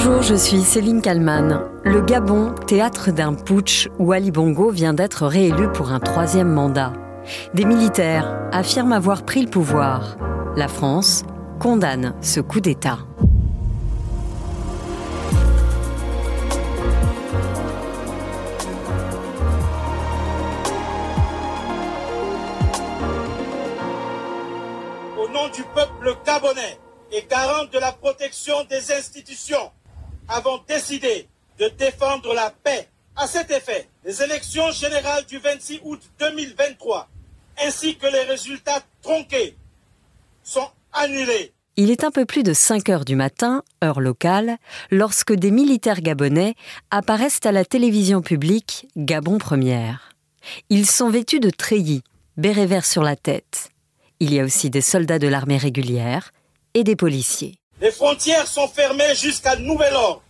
Bonjour, je suis Céline Kalman. Le Gabon, théâtre d'un putsch où Ali Bongo vient d'être réélu pour un troisième mandat. Des militaires affirment avoir pris le pouvoir. La France condamne ce coup d'État. Au nom du peuple gabonais et garant de la protection des institutions, avons décidé de défendre la paix. À cet effet, les élections générales du 26 août 2023 ainsi que les résultats tronqués sont annulés. Il est un peu plus de 5 heures du matin, heure locale, lorsque des militaires gabonais apparaissent à la télévision publique Gabon Première. Ils sont vêtus de treillis, béret vert sur la tête. Il y a aussi des soldats de l'armée régulière et des policiers. Les frontières sont fermées jusqu'à nouvel ordre.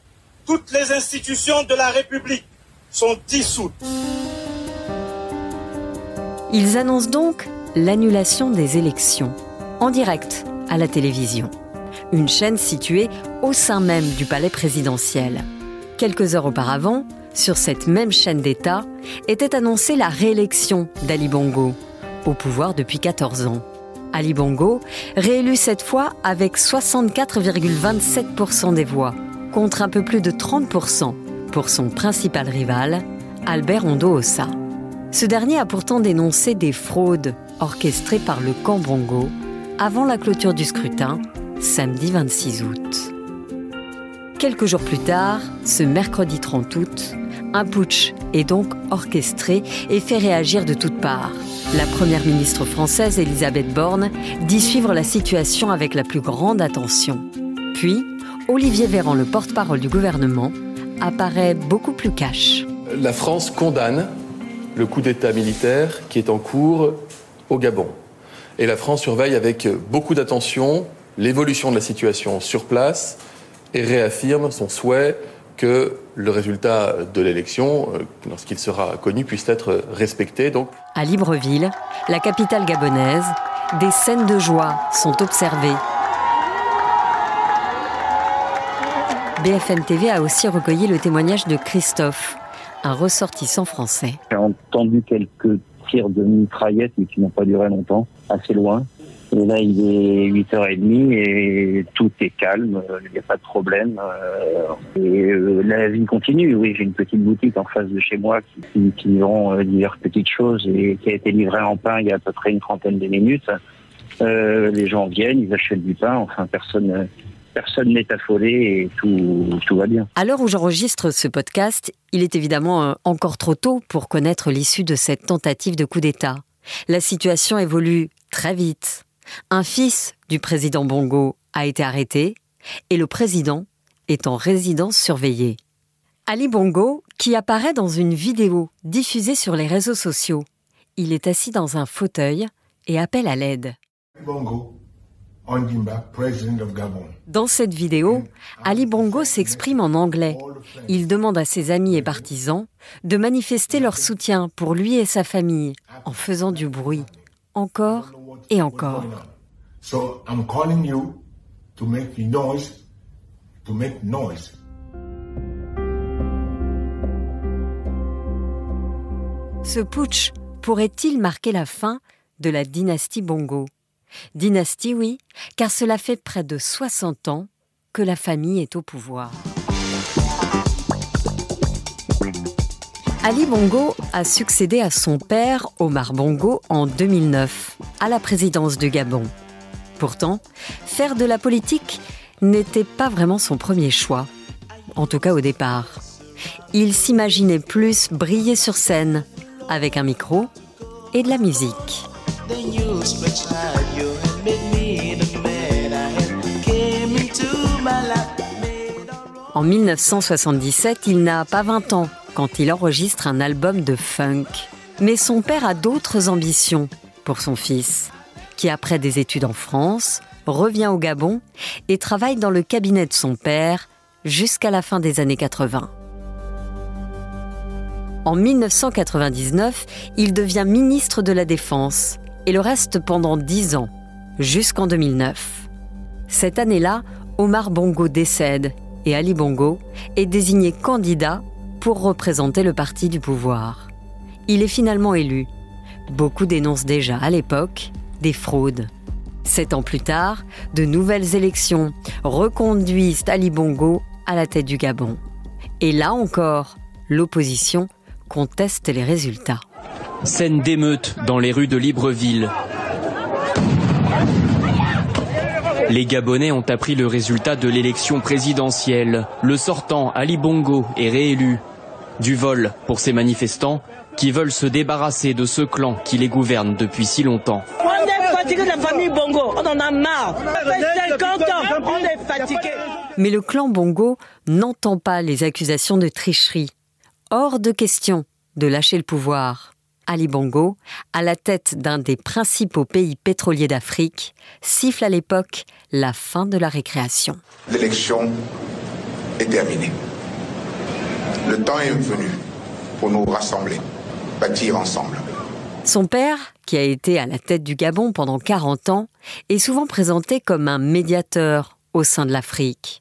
Toutes les institutions de la République sont dissoutes. Ils annoncent donc l'annulation des élections, en direct à la télévision. Une chaîne située au sein même du palais présidentiel. Quelques heures auparavant, sur cette même chaîne d'État, était annoncée la réélection d'Ali Bongo, au pouvoir depuis 14 ans. Ali Bongo, réélu cette fois avec 64,27% des voix, contre un peu plus de 30% pour son principal rival, Albert Ondo-Ossa. Ce dernier a pourtant dénoncé des fraudes orchestrées par le camp Bongo avant la clôture du scrutin, samedi 26 août. Quelques jours plus tard, ce mercredi 30 août, un putsch est donc orchestré et fait réagir de toutes parts. La première ministre française, Elisabeth Borne, dit suivre la situation avec la plus grande attention. Puis, Olivier Véran, le porte-parole du gouvernement, apparaît beaucoup plus cash. La France condamne le coup d'État militaire qui est en cours au Gabon. Et la France surveille avec beaucoup d'attention l'évolution de la situation sur place et réaffirme son souhait que le résultat de l'élection, euh, lorsqu'il sera connu, puisse être respecté. Donc. À Libreville, la capitale gabonaise, des scènes de joie sont observées. BFM TV a aussi recueilli le témoignage de Christophe, un ressortissant français. J'ai entendu quelques tirs de mitraillettes, mais qui n'ont pas duré longtemps, assez loin. Et là, il est 8h30 et tout est calme, il n'y a pas de problème. Euh, et euh, la vie continue. Oui, j'ai une petite boutique en face de chez moi qui, qui vend euh, diverses petites choses et qui a été livrée en pain il y a à peu près une trentaine de minutes. les gens viennent, ils achètent du pain, enfin personne personne n'est affolé et tout, tout va bien. À l'heure où j'enregistre ce podcast, il est évidemment encore trop tôt pour connaître l'issue de cette tentative de coup d'État. La situation évolue très vite. Un fils du président Bongo a été arrêté et le président est en résidence surveillée. Ali Bongo, qui apparaît dans une vidéo diffusée sur les réseaux sociaux, il est assis dans un fauteuil et appelle à l'aide. Dans cette vidéo, Ali Bongo s'exprime en anglais. Il demande à ses amis et partisans de manifester leur soutien pour lui et sa famille en faisant du bruit, encore et encore. Ce putsch pourrait-il marquer la fin de la dynastie Bongo? Dynastie, oui, car cela fait près de 60 ans que la famille est au pouvoir. Ali Bongo a succédé à son père, Omar Bongo, en 2009, à la présidence du Gabon. Pourtant, faire de la politique n'était pas vraiment son premier choix, en tout cas au départ. Il s'imaginait plus briller sur scène, avec un micro et de la musique. En 1977, il n'a pas 20 ans quand il enregistre un album de funk. Mais son père a d'autres ambitions pour son fils, qui après des études en France, revient au Gabon et travaille dans le cabinet de son père jusqu'à la fin des années 80. En 1999, il devient ministre de la Défense et le reste pendant dix ans, jusqu'en 2009. Cette année-là, Omar Bongo décède et Ali Bongo est désigné candidat pour représenter le parti du pouvoir. Il est finalement élu. Beaucoup dénoncent déjà à l'époque des fraudes. Sept ans plus tard, de nouvelles élections reconduisent Ali Bongo à la tête du Gabon. Et là encore, l'opposition conteste les résultats. Scène d'émeute dans les rues de Libreville. Les Gabonais ont appris le résultat de l'élection présidentielle. Le sortant, Ali Bongo, est réélu. Du vol pour ces manifestants qui veulent se débarrasser de ce clan qui les gouverne depuis si longtemps. On est fatigué de la famille Bongo, on en a marre. Ça 50 ans, on est fatigué. Mais le clan Bongo n'entend pas les accusations de tricherie. Hors de question de lâcher le pouvoir. Ali Bongo, à la tête d'un des principaux pays pétroliers d'Afrique, siffle à l'époque la fin de la récréation. L'élection est terminée. Le temps est venu pour nous rassembler, bâtir ensemble. Son père, qui a été à la tête du Gabon pendant 40 ans, est souvent présenté comme un médiateur au sein de l'Afrique.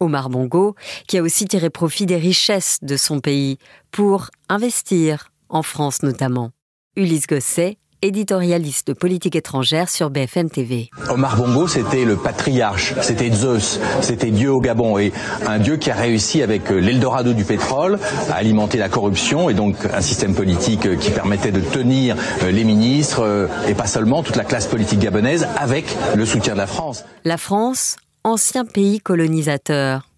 Omar Bongo, qui a aussi tiré profit des richesses de son pays pour investir en France notamment. Ulysse Gosset, éditorialiste de politique étrangère sur BFM TV. Omar Bongo, c'était le patriarche, c'était Zeus, c'était Dieu au Gabon et un Dieu qui a réussi avec euh, l'Eldorado du pétrole à alimenter la corruption et donc un système politique euh, qui permettait de tenir euh, les ministres et pas seulement toute la classe politique gabonaise avec le soutien de la France. La France, ancien pays colonisateur.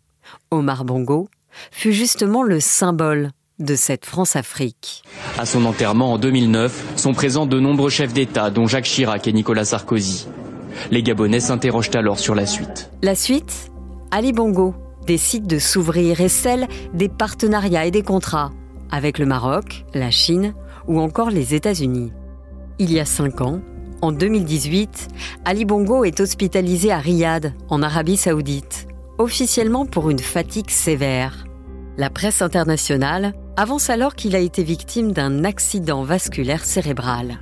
Omar Bongo fut justement le symbole de cette France-Afrique. À son enterrement en 2009 sont présents de nombreux chefs d'État, dont Jacques Chirac et Nicolas Sarkozy. Les Gabonais s'interrogent alors sur la suite. La suite Ali Bongo décide de s'ouvrir et celle des partenariats et des contrats avec le Maroc, la Chine ou encore les États-Unis. Il y a cinq ans, en 2018, Ali Bongo est hospitalisé à Riyad, en Arabie saoudite, officiellement pour une fatigue sévère. La presse internationale avance alors qu'il a été victime d'un accident vasculaire cérébral.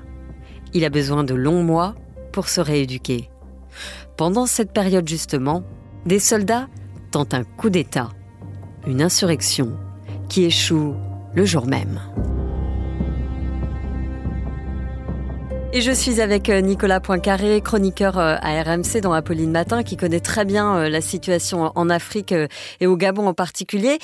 Il a besoin de longs mois pour se rééduquer. Pendant cette période justement, des soldats tentent un coup d'État, une insurrection qui échoue le jour même. Et je suis avec euh, Nicolas Poincaré, chroniqueur euh, à RMC dans Apolline Matin, qui connaît très bien euh, la situation en Afrique et au Gabon en particulier.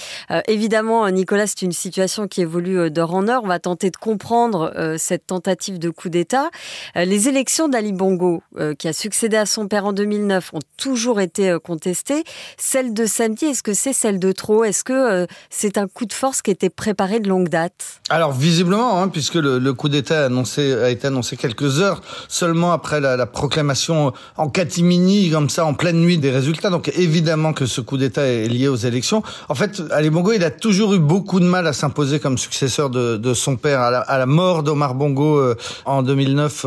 évidemment, Nicolas, c'est une situation qui évolue d'heure en heure. On va tenter de comprendre cette tentative de coup d'État. Les élections d'Ali Bongo, qui a succédé à son père en 2009, ont toujours été contestées. Celle de samedi, est-ce que c'est celle de trop? Est-ce que c'est un coup de force qui était préparé de longue date? Alors, visiblement, hein, puisque le, le coup d'État a été annoncé quelques quelques heures seulement après la, la, proclamation en catimini, comme ça, en pleine nuit des résultats. Donc évidemment que ce coup d'État est lié aux élections. En fait, Ali Bongo, il a toujours eu beaucoup de mal à s'imposer comme successeur de, son père. À la, à la mort d'Omar Bongo euh, en 2009,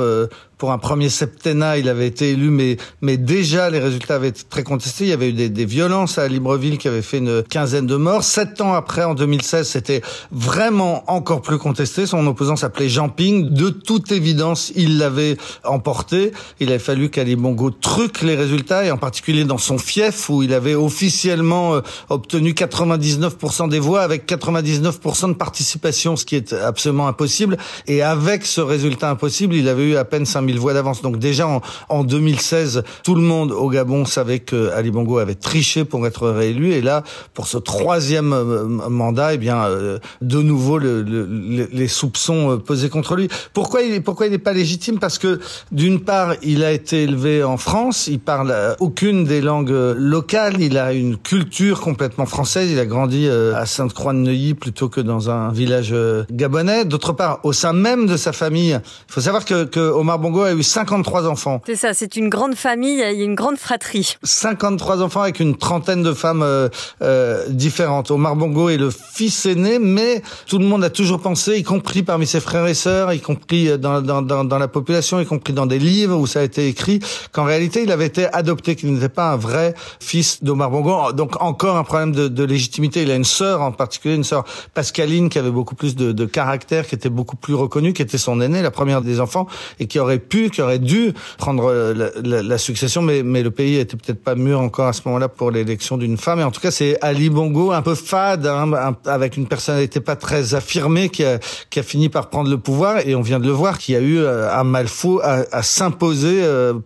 pour un premier septennat, il avait été élu, mais, mais déjà les résultats avaient été très contestés. Il y avait eu des, des violences à Libreville qui avaient fait une quinzaine de morts. Sept ans après, en 2016, c'était vraiment encore plus contesté. Son opposant s'appelait Jean Ping. De toute évidence, il l'avait emporté. Il avait fallu qu'Ali Bongo truque les résultats, et en particulier dans son fief, où il avait officiellement euh, obtenu 99% des voix, avec 99% de participation, ce qui est absolument impossible. Et avec ce résultat impossible, il avait eu à peine 5000 voix d'avance. Donc déjà en, en, 2016, tout le monde au Gabon savait que Ali Bongo avait triché pour être réélu. Et là, pour ce troisième euh, mandat, eh bien, euh, de nouveau, le, le, les soupçons euh, pesés contre lui. Pourquoi il, pourquoi il n'est pas légitime? Parce que d'une part, il a été élevé en France. Il parle aucune des langues locales. Il a une culture complètement française. Il a grandi à Sainte-Croix-de-Neuilly plutôt que dans un village gabonais. D'autre part, au sein même de sa famille, il faut savoir que, que Omar Bongo a eu 53 enfants. C'est ça, c'est une grande famille, il y a une grande fratrie. 53 enfants avec une trentaine de femmes euh, euh, différentes. Omar Bongo est le fils aîné, mais tout le monde a toujours pensé, y compris parmi ses frères et sœurs, y compris dans, dans, dans, dans la population, y compris dans des livres où ça a été écrit, qu'en réalité il avait été adopté, qu'il n'était pas un vrai fils d'Omar Bongo. Donc encore un problème de, de, légitimité. Il a une sœur en particulier, une sœur Pascaline qui avait beaucoup plus de, de caractère, qui était beaucoup plus reconnue, qui était son aînée, la première des enfants, et qui aurait pu, qui aurait dû prendre la, succession, mais, mais le pays était peut-être pas mûr encore à ce moment-là pour l'élection d'une femme. Et en tout cas, c'est Ali Bongo, un peu fade, hein, avec une personnalité pas très affirmée, qui a, qui a fini par prendre le pouvoir. Et on vient de le voir, qui a eu un mal fou à, à s'imposer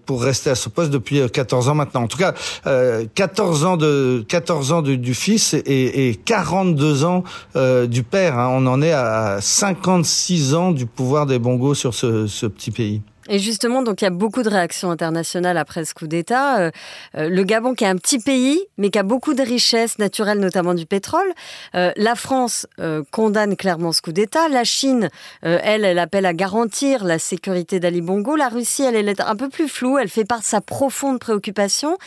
pour rester à ce poste depuis 14 ans maintenant. En tout cas, 14 ans de 14 ans du, fils et, et 42 ans euh, du père. Hein. On en est à 56 ans du pouvoir des Bongos sur ce, ce petit pays. Et justement, donc il y a beaucoup de réactions internationales après ce coup d'État. Euh, euh, le Gabon, qui est un petit pays, mais qui a beaucoup de richesses naturelles, notamment du pétrole. Euh, la France condamne clairement ce coup d'État. La Chine, elle, elle appelle à garantir la sécurité d'Ali Bongo. La Russie, elle est un peu plus floue. Elle fait part de sa profonde préoccupation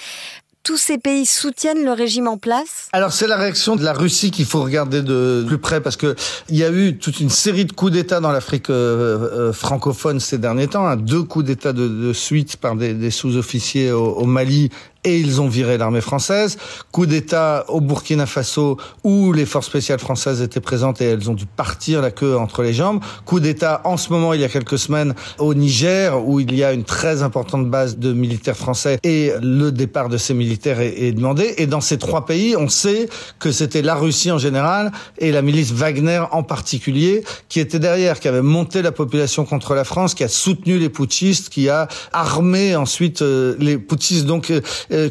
tous ces pays soutiennent le régime en place? Alors c'est la réaction de la Russie qu'il faut regarder de plus près parce que il y a eu toute une série de coups d'État dans l'Afrique euh, euh, francophone ces derniers temps, hein. deux coups d'État de, suite par des, sous-officiers au, Mali et ils ont viré l'armée française. Coup d'État au Burkina Faso où les forces spéciales françaises étaient présentes et elles ont dû partir la queue entre les jambes. Coup d'État en ce moment, il y a quelques semaines, au Niger où il y a une très importante base de militaires français et le départ de ces militaires est, demandé. Et dans ces trois pays, on sait que c'était la Russie en général et la milice Wagner en particulier qui était derrière, qui avait monté la population contre la France, qui a soutenu les putschistes, qui a armé ensuite euh, les putschistes. Donc euh,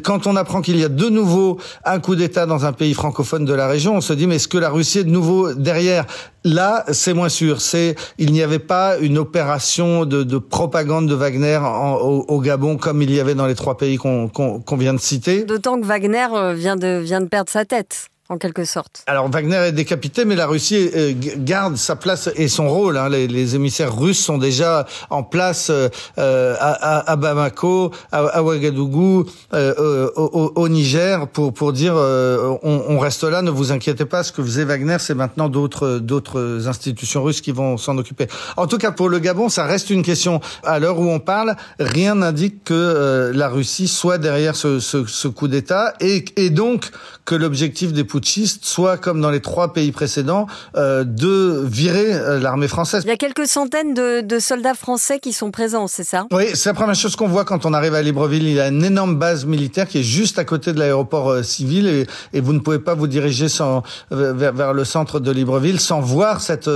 quand on apprend qu'il y a de nouveau un coup d'État dans un pays francophone de la région, on se dit mais est-ce que la Russie est de nouveau derrière? Là, c'est moins sûr. C'est il n'y avait pas une opération de, de propagande de Wagner au, au, Gabon comme il y avait dans les trois pays qu'on vient de citer. D'autant que Wagner euh, vient de vient de perdre sa tête en quelque sorte. Alors Wagner est décapité, mais la Russie euh, garde sa place et son rôle. Hein. Les, les, émissaires russes sont déjà en place euh, à, à, Bamako, à, Ouagadougou, euh, au, au, Niger, pour pour dire on, on, reste là, ne vous inquiétez pas. Ce que faisait Wagner, c'est maintenant d'autres d'autres institutions russes qui vont s'en occuper. En tout cas, pour le Gabon, ça reste une question. À l'heure où on parle, rien n'indique que la Russie soit derrière ce, ce, ce coup d'État et, et donc que l'objectif des soit, comme dans les trois pays précédents, euh, de virer euh, l'armée française. Il y a quelques centaines de, soldats français qui sont présents, c'est ça? Oui, c'est la première chose qu'on voit quand on arrive à Libreville. Il y a une énorme base militaire qui est juste à côté de l'aéroport euh, civil et, et, vous ne pouvez pas vous diriger sans, vers, vers, le centre de Libreville sans voir cette,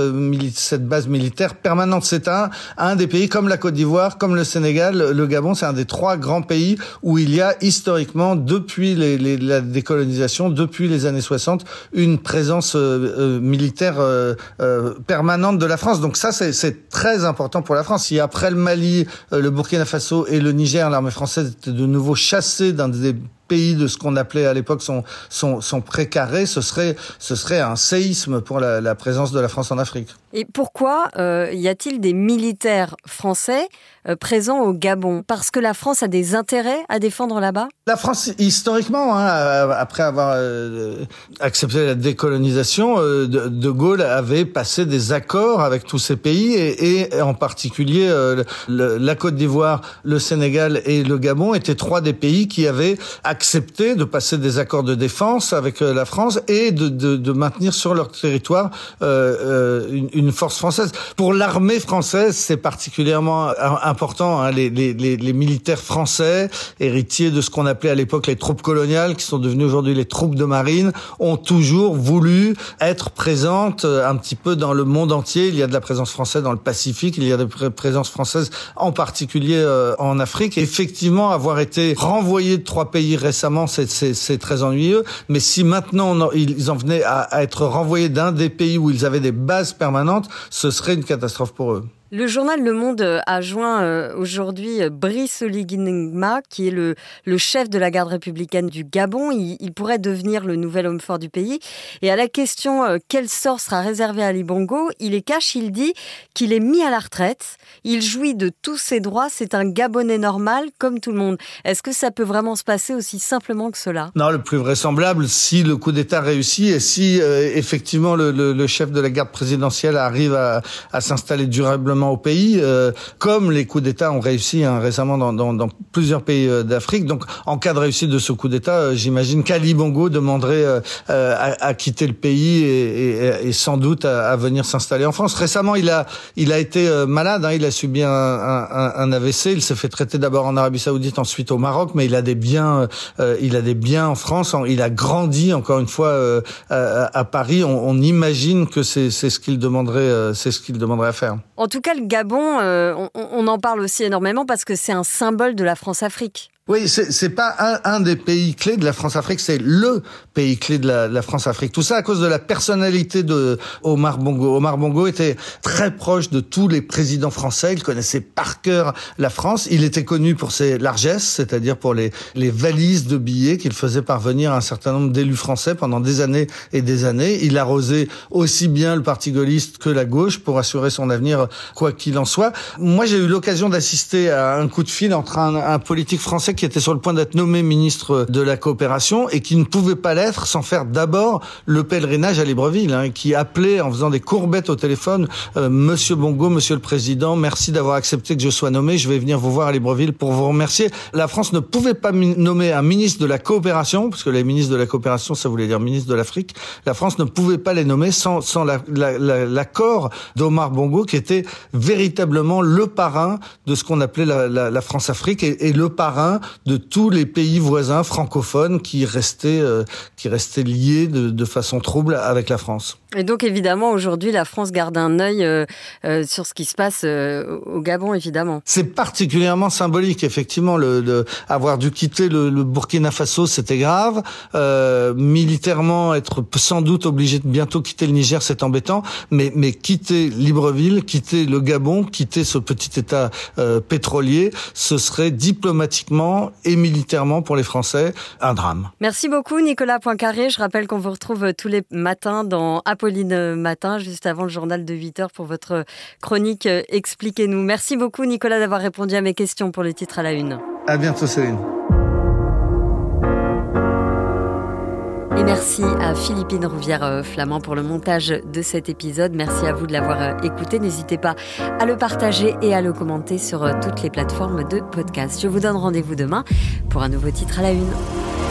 cette base militaire permanente. C'est un, un des pays comme la Côte d'Ivoire, comme le Sénégal, le Gabon, c'est un des trois grands pays où il y a historiquement, depuis les, les, la décolonisation, depuis les années 60, une présence euh, euh, militaire euh, permanente de la France. Donc ça, c'est très important pour la France. Si après le Mali, le Burkina Faso et le Niger, l'armée française était de nouveau chassée dans des pays de ce qu'on appelait à l'époque son, son, son précaré, ce serait, ce serait un séisme pour la, la présence de la France en Afrique. Et pourquoi euh, y a-t-il des militaires français euh, présents au Gabon? Parce que la France a des intérêts à défendre là-bas? La France, historiquement, hein, après avoir euh, accepté la décolonisation, de, de, Gaulle avait passé des accords avec tous ces pays et, et en particulier la Côte d'Ivoire, le Sénégal et le Gabon étaient trois des pays qui avaient accepté de passer des accords de défense avec la France et de, de, maintenir sur leur territoire une, une une force française. Pour l'armée française, c'est particulièrement important. Hein, les, les, les, militaires français, héritiers de ce qu'on appelait à l'époque les troupes coloniales, qui sont devenues aujourd'hui les troupes de marine, ont toujours voulu être présentes euh, un petit peu dans le monde entier. Il y a de la présence française dans le Pacifique, il y a de la présence française en particulier euh, en Afrique. Et effectivement, avoir été renvoyés de trois pays récemment, c'est très ennuyeux. Mais si maintenant ils en venaient à, à être renvoyés d'un des pays où ils avaient des bases permanentes, ce serait une catastrophe pour eux. Le journal Le Monde a joint euh, aujourd'hui euh, Brice Oligingma, qui est le, chef de la garde républicaine du Gabon. Il, pourrait devenir le nouvel homme fort du pays. Et à la question euh, quel sort sera réservé à Ali Bongo, il est cash, il dit qu'il est mis à la retraite, il jouit de tous ses droits, c'est un Gabonais normal comme tout le monde. Est-ce que ça peut vraiment se passer aussi simplement que cela? Non, le plus vraisemblable, si le coup d'État réussit et si effectivement le, chef de la garde présidentielle arrive à s'installer durablement au pays, euh, comme les coups d'État ont réussi hein, récemment dans, dans, dans, plusieurs pays euh, d'Afrique. Donc, en cas de réussite de ce coup d'État, euh, j'imagine qu'Ali Bongo demanderait à, à, quitter le pays et, et, et sans doute à, à venir s'installer en France. Récemment, il a, il a été malade, hein, il a subi un, un, un AVC, il s'est fait traiter d'abord en Arabie Saoudite, ensuite au Maroc, mais il a des biens, il a des biens en France. Il a grandi encore une fois à, à, Paris. On, on imagine que c'est ce qu'il demanderait, c'est ce qu'il demanderait à faire. En tout cas, le Gabon, euh, on, on, en parle aussi énormément parce que c'est un symbole de la France-Afrique. Oui, c'est pas un, un, des pays clés de la France-Afrique, c'est le pays clé de la, la France-Afrique. Tout ça à cause de la personnalité de Omar Bongo. Omar Bongo était très proche de tous les présidents français. Il connaissait par cœur la France. Il était connu pour ses largesses, c'est-à-dire pour les, les valises de billets qu'il faisait parvenir à un certain nombre d'élus français pendant des années et des années. Il arrosait aussi bien le parti gaulliste que la gauche pour assurer son avenir, quoi qu'il en soit. Moi, j'ai eu l'occasion d'assister à un coup de fil entre un, un politique français qui était sur le point d'être nommé ministre de la coopération et qui ne pouvait pas l'être sans faire d'abord le pèlerinage à Libreville, hein, qui appelait en faisant des courbettes au téléphone euh, Monsieur Bongo, Monsieur le Président, merci d'avoir accepté que je sois nommé. Je vais venir vous voir à Libreville pour vous remercier. La France ne pouvait pas nommer un ministre de la coopération, parce que les ministres de la coopération, ça voulait dire ministre de l'Afrique. La France ne pouvait pas les nommer sans, sans l'accord d'Omar Bongo, qui était véritablement le parrain de ce qu'on appelait la, la, la France-Afrique et, et le parrain de tous les pays voisins francophones qui restaient, euh, qui restaient liés de, de façon trouble avec la France. Et donc évidemment aujourd'hui la France garde un œil euh, euh, sur ce qui se passe au Gabon évidemment. C'est particulièrement symbolique effectivement le avoir dû quitter le, le Burkina Faso c'était grave militairement être sans doute obligé de bientôt quitter le Niger c'est embêtant mais mais quitter Libreville quitter le Gabon quitter ce petit État pétrolier ce serait diplomatiquement et militairement pour les Français un drame. Merci beaucoup Nicolas Poincaré je rappelle qu'on vous retrouve tous les matins dans Pauline Matin, juste avant le journal de 8 heures pour votre chronique Expliquez-nous. Merci beaucoup Nicolas d'avoir répondu à mes questions pour le titre à la une. À bientôt Céline. Merci à Philippine Rouvière-Flamand pour le montage de cet épisode. Merci à vous de l'avoir écouté. N'hésitez pas à le partager et à le commenter sur toutes les plateformes de podcast. Je vous donne rendez-vous demain pour un nouveau titre à la une.